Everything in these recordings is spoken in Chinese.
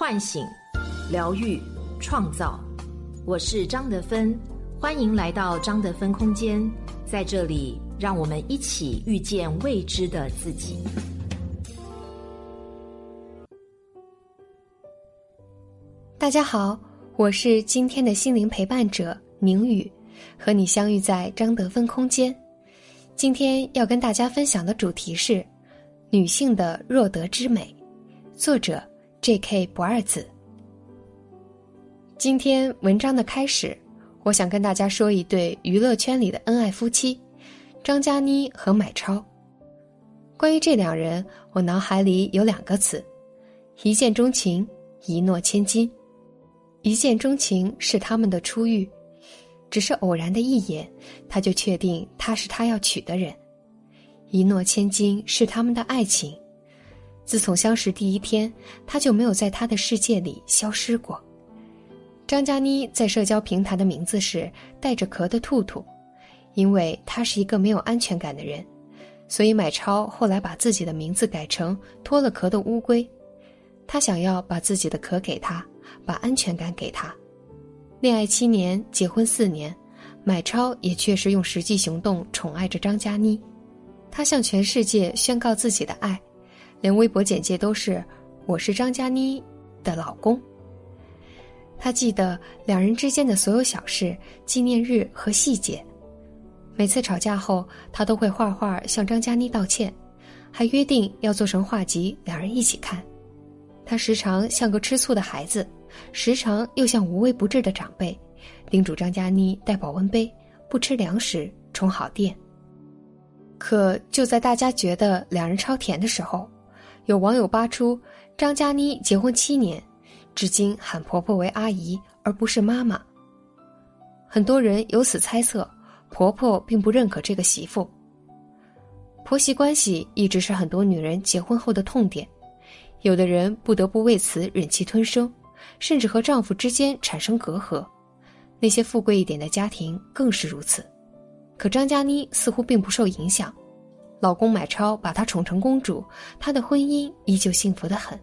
唤醒、疗愈、创造。我是张德芬，欢迎来到张德芬空间，在这里，让我们一起遇见未知的自己。大家好，我是今天的心灵陪伴者宁宇，和你相遇在张德芬空间。今天要跟大家分享的主题是女性的弱德之美，作者。J.K. 不二子。今天文章的开始，我想跟大家说一对娱乐圈里的恩爱夫妻，张嘉倪和买超。关于这两人，我脑海里有两个词：一见钟情，一诺千金。一见钟情是他们的初遇，只是偶然的一眼，他就确定他是他要娶的人；一诺千金是他们的爱情。自从相识第一天，他就没有在他的世界里消失过。张嘉倪在社交平台的名字是带着壳的兔兔，因为他是一个没有安全感的人，所以买超后来把自己的名字改成脱了壳的乌龟。他想要把自己的壳给他，把安全感给他。恋爱七年，结婚四年，买超也确实用实际行动宠爱着张嘉倪。他向全世界宣告自己的爱。连微博简介都是“我是张嘉倪的老公”。他记得两人之间的所有小事、纪念日和细节。每次吵架后，他都会画画向张嘉倪道歉，还约定要做成画集，两人一起看。他时常像个吃醋的孩子，时常又像无微不至的长辈，叮嘱张嘉倪带保温杯，不吃凉食，充好电。可就在大家觉得两人超甜的时候，有网友扒出，张嘉倪结婚七年，至今喊婆婆为阿姨而不是妈妈。很多人由此猜测，婆婆并不认可这个媳妇。婆媳关系一直是很多女人结婚后的痛点，有的人不得不为此忍气吞声，甚至和丈夫之间产生隔阂。那些富贵一点的家庭更是如此，可张嘉倪似乎并不受影响。老公买超把她宠成公主，她的婚姻依旧幸福的很。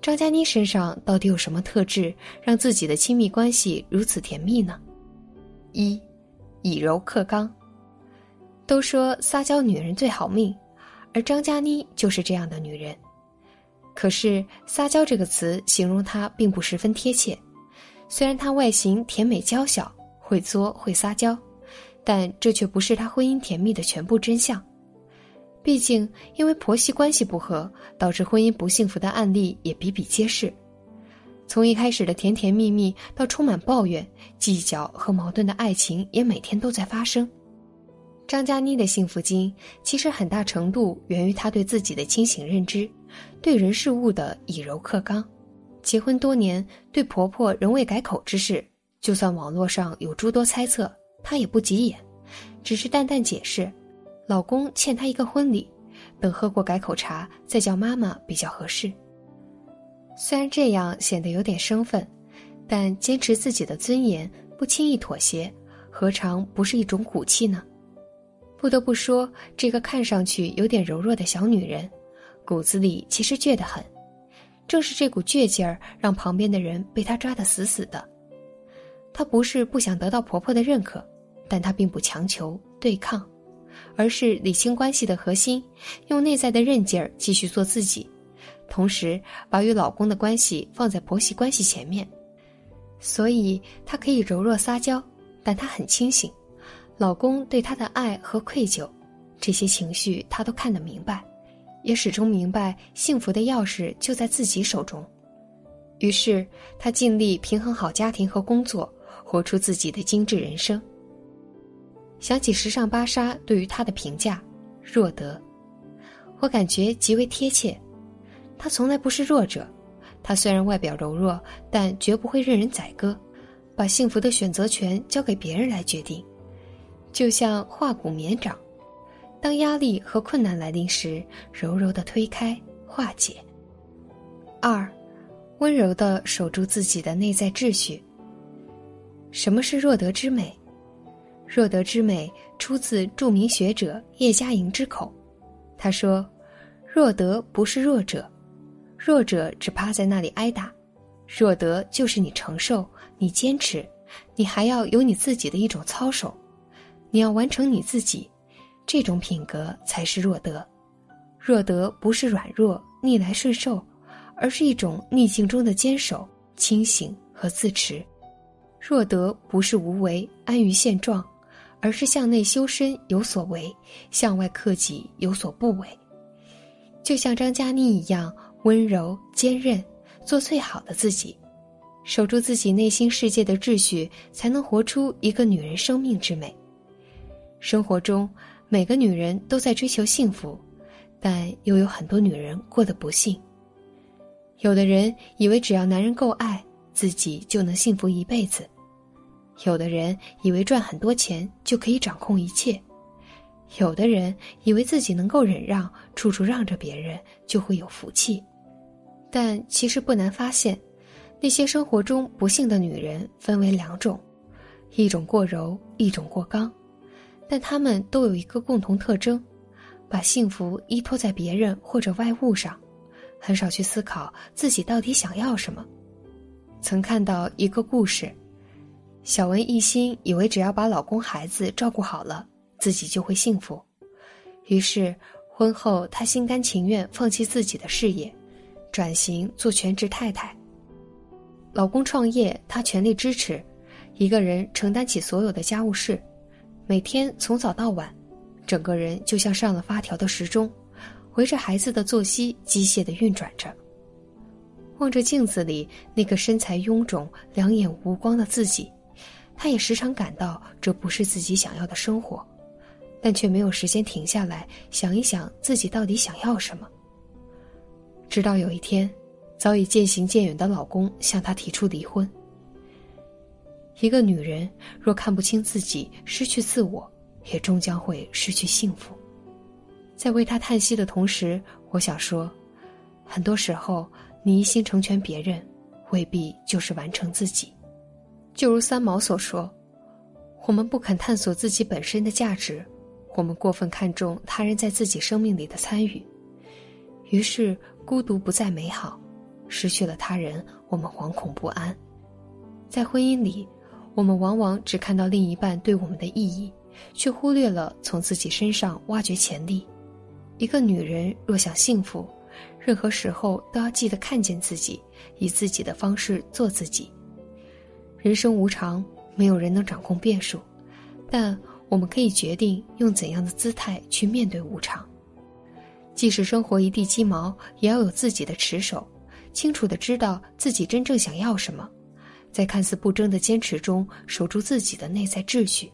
张嘉倪身上到底有什么特质，让自己的亲密关系如此甜蜜呢？一，以柔克刚。都说撒娇女人最好命，而张嘉倪就是这样的女人。可是“撒娇”这个词形容她并不十分贴切。虽然她外形甜美娇小，会作会撒娇，但这却不是她婚姻甜蜜的全部真相。毕竟，因为婆媳关系不和，导致婚姻不幸福的案例也比比皆是。从一开始的甜甜蜜蜜，到充满抱怨、计较和矛盾的爱情，也每天都在发生。张嘉倪的幸福经，其实很大程度源于她对自己的清醒认知，对人事物的以柔克刚。结婚多年，对婆婆仍未改口之事，就算网络上有诸多猜测，她也不急眼，只是淡淡解释。老公欠她一个婚礼，等喝过改口茶再叫妈妈比较合适。虽然这样显得有点生分，但坚持自己的尊严，不轻易妥协，何尝不是一种骨气呢？不得不说，这个看上去有点柔弱的小女人，骨子里其实倔得很。正是这股倔劲儿，让旁边的人被她抓得死死的。她不是不想得到婆婆的认可，但她并不强求对抗。而是理清关系的核心，用内在的韧劲儿继续做自己，同时把与老公的关系放在婆媳关系前面。所以她可以柔弱撒娇，但她很清醒，老公对她的爱和愧疚，这些情绪她都看得明白，也始终明白幸福的钥匙就在自己手中。于是她尽力平衡好家庭和工作，活出自己的精致人生。想起时尚芭莎对于她的评价，弱德，我感觉极为贴切。她从来不是弱者，她虽然外表柔弱，但绝不会任人宰割，把幸福的选择权交给别人来决定，就像化骨绵掌，当压力和困难来临时，柔柔的推开化解。二，温柔的守住自己的内在秩序。什么是弱德之美？若得之美出自著名学者叶嘉莹之口，他说：“若得不是弱者，弱者只趴在那里挨打，弱德就是你承受，你坚持，你还要有你自己的一种操守，你要完成你自己，这种品格才是弱德。弱德不是软弱、逆来顺受，而是一种逆境中的坚守、清醒和自持。弱德不是无为、安于现状，而是向内修身有所为，向外克己有所不为。就像张嘉倪一样，温柔坚韧，做最好的自己，守住自己内心世界的秩序，才能活出一个女人生命之美。生活中，每个女人都在追求幸福。但又有很多女人过得不幸。有的人以为只要男人够爱自己就能幸福一辈子，有的人以为赚很多钱就可以掌控一切，有的人以为自己能够忍让，处处让着别人就会有福气。但其实不难发现，那些生活中不幸的女人分为两种，一种过柔，一种过刚，但她们都有一个共同特征。把幸福依托在别人或者外物上，很少去思考自己到底想要什么。曾看到一个故事，小文一心以为只要把老公孩子照顾好了，自己就会幸福，于是婚后她心甘情愿放弃自己的事业，转型做全职太太。老公创业，她全力支持，一个人承担起所有的家务事，每天从早到晚。整个人就像上了发条的时钟，围着孩子的作息机械的运转着。望着镜子里那个身材臃肿、两眼无光的自己，他也时常感到这不是自己想要的生活，但却没有时间停下来想一想自己到底想要什么。直到有一天，早已渐行渐远的老公向她提出离婚。一个女人若看不清自己，失去自我。也终将会失去幸福。在为他叹息的同时，我想说，很多时候你一心成全别人，未必就是完成自己。就如三毛所说：“我们不肯探索自己本身的价值，我们过分看重他人在自己生命里的参与，于是孤独不再美好。失去了他人，我们惶恐不安。在婚姻里，我们往往只看到另一半对我们的意义。”却忽略了从自己身上挖掘潜力。一个女人若想幸福，任何时候都要记得看见自己，以自己的方式做自己。人生无常，没有人能掌控变数，但我们可以决定用怎样的姿态去面对无常。即使生活一地鸡毛，也要有自己的持守，清楚的知道自己真正想要什么，在看似不争的坚持中，守住自己的内在秩序。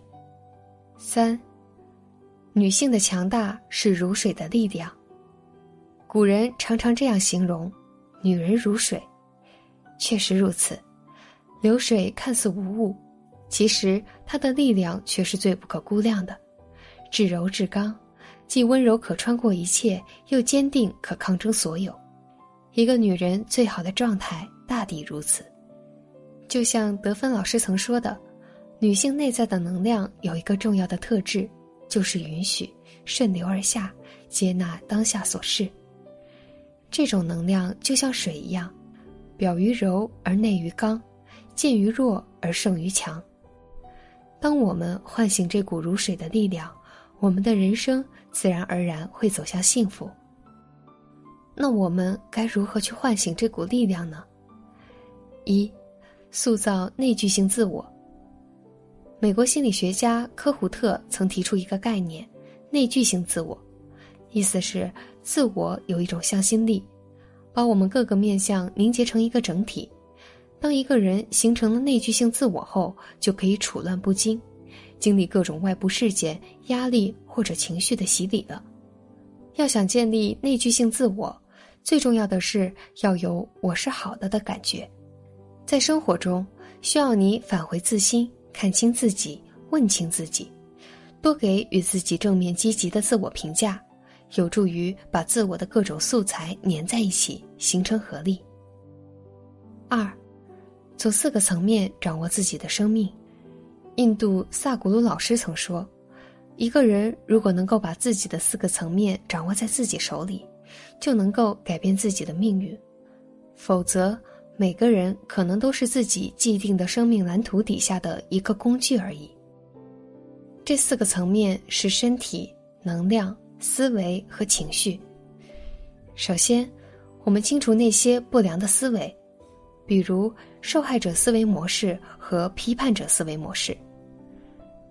三，女性的强大是如水的力量。古人常常这样形容：“女人如水。”确实如此，流水看似无物，其实它的力量却是最不可估量的。至柔至刚，既温柔可穿过一切，又坚定可抗争所有。一个女人最好的状态，大抵如此。就像德芬老师曾说的。女性内在的能量有一个重要的特质，就是允许顺流而下，接纳当下所示。这种能量就像水一样，表于柔而内于刚，见于弱而胜于强。当我们唤醒这股如水的力量，我们的人生自然而然会走向幸福。那我们该如何去唤醒这股力量呢？一，塑造内聚性自我。美国心理学家科胡特曾提出一个概念：内聚性自我，意思是自我有一种向心力，把我们各个面相凝结成一个整体。当一个人形成了内聚性自我后，就可以处乱不惊，经历各种外部事件、压力或者情绪的洗礼了。要想建立内聚性自我，最重要的是要有“我是好的”的感觉。在生活中，需要你返回自心。看清自己，问清自己，多给予自己正面积极的自我评价，有助于把自我的各种素材粘在一起，形成合力。二，从四个层面掌握自己的生命。印度萨古鲁老师曾说，一个人如果能够把自己的四个层面掌握在自己手里，就能够改变自己的命运，否则，每个人可能都是自己既定的生命蓝图底下的一个工具而已。这四个层面是身体、能量、思维和情绪。首先，我们清除那些不良的思维，比如受害者思维模式和批判者思维模式。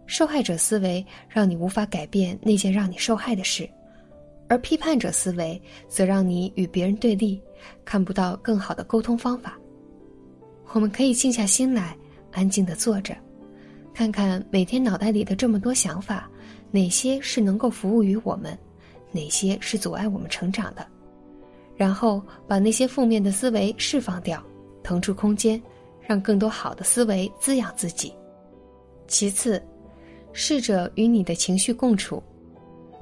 受害者思维让你无法改变那件让你受害的事。而批判者思维则让你与别人对立，看不到更好的沟通方法。我们可以静下心来，安静的坐着，看看每天脑袋里的这么多想法，哪些是能够服务于我们，哪些是阻碍我们成长的，然后把那些负面的思维释放掉，腾出空间，让更多好的思维滋养自己。其次，试着与你的情绪共处。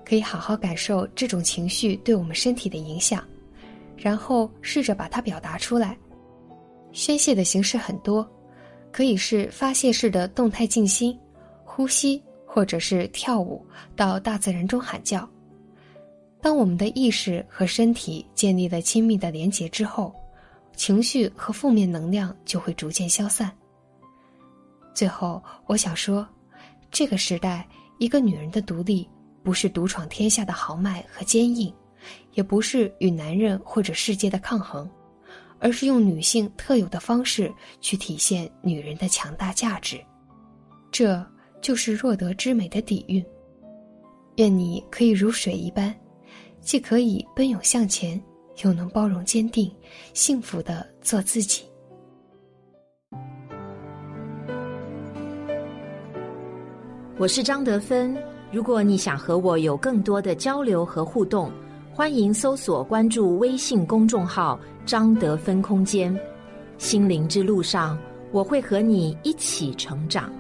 可以好好感受这种情绪对我们身体的影响，然后试着把它表达出来。宣泄的形式很多，可以是发泄式的动态静心、呼吸，或者是跳舞，到大自然中喊叫。当我们的意识和身体建立了亲密的连结之后，情绪和负面能量就会逐渐消散。最后，我想说，这个时代，一个女人的独立。不是独闯天下的豪迈和坚硬，也不是与男人或者世界的抗衡，而是用女性特有的方式去体现女人的强大价值。这就是若得之美的底蕴。愿你可以如水一般，既可以奔涌向前，又能包容坚定，幸福的做自己。我是张德芬。如果你想和我有更多的交流和互动，欢迎搜索关注微信公众号“张德芬空间”。心灵之路上，我会和你一起成长。